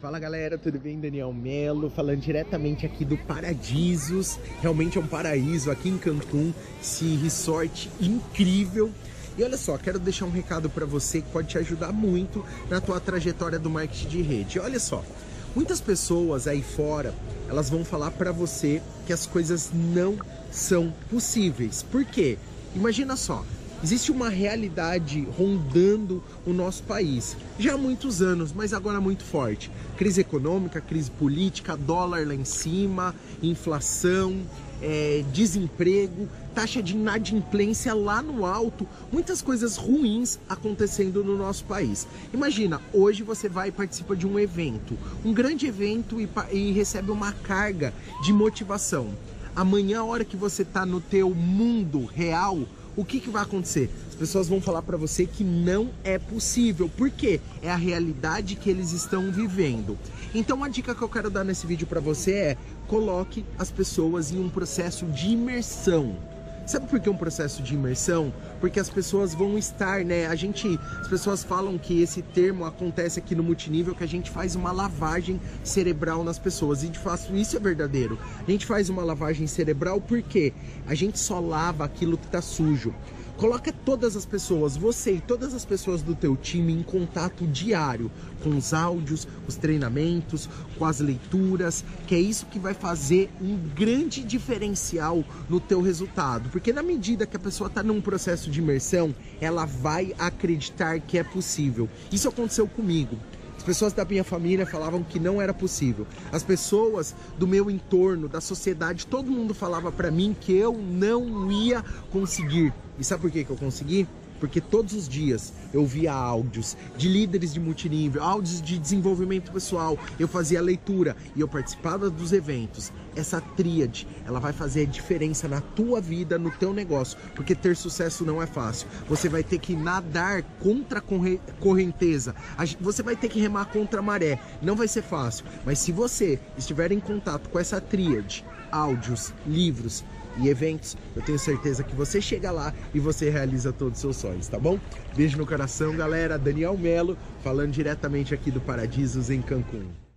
Fala galera, tudo bem? Daniel Melo, falando diretamente aqui do Paradisos. Realmente é um paraíso aqui em Cancún, esse resort incrível. E olha só, quero deixar um recado para você que pode te ajudar muito na tua trajetória do marketing de rede. Olha só, muitas pessoas aí fora, elas vão falar para você que as coisas não são possíveis. Por quê? Imagina só, Existe uma realidade rondando o nosso país já há muitos anos, mas agora muito forte. Crise econômica, crise política, dólar lá em cima, inflação, é, desemprego, taxa de inadimplência lá no alto, muitas coisas ruins acontecendo no nosso país. Imagina, hoje você vai e participa de um evento, um grande evento e, e recebe uma carga de motivação. Amanhã, a hora que você está no teu mundo real, o que, que vai acontecer? As pessoas vão falar para você que não é possível, porque é a realidade que eles estão vivendo. Então a dica que eu quero dar nesse vídeo para você é coloque as pessoas em um processo de imersão. Sabe por que um processo de imersão? Porque as pessoas vão estar, né? A gente, as pessoas falam que esse termo acontece aqui no multinível, que a gente faz uma lavagem cerebral nas pessoas. E de fato isso é verdadeiro. A gente faz uma lavagem cerebral porque a gente só lava aquilo que está sujo. Coloca todas as pessoas, você e todas as pessoas do teu time em contato diário com os áudios, os treinamentos, com as leituras, que é isso que vai fazer um grande diferencial no teu resultado. Porque na medida que a pessoa está num processo de imersão, ela vai acreditar que é possível. Isso aconteceu comigo. As pessoas da minha família falavam que não era possível. As pessoas do meu entorno, da sociedade, todo mundo falava para mim que eu não ia conseguir. E sabe por que, que eu consegui? Porque todos os dias eu via áudios de líderes de multinível, áudios de desenvolvimento pessoal, eu fazia leitura e eu participava dos eventos. Essa tríade, ela vai fazer a diferença na tua vida, no teu negócio, porque ter sucesso não é fácil. Você vai ter que nadar contra a correnteza, você vai ter que remar contra a maré. Não vai ser fácil, mas se você estiver em contato com essa tríade, áudios, livros, e eventos, eu tenho certeza que você chega lá e você realiza todos os seus sonhos, tá bom? Beijo no coração, galera. Daniel Melo, falando diretamente aqui do Paradisos em Cancún.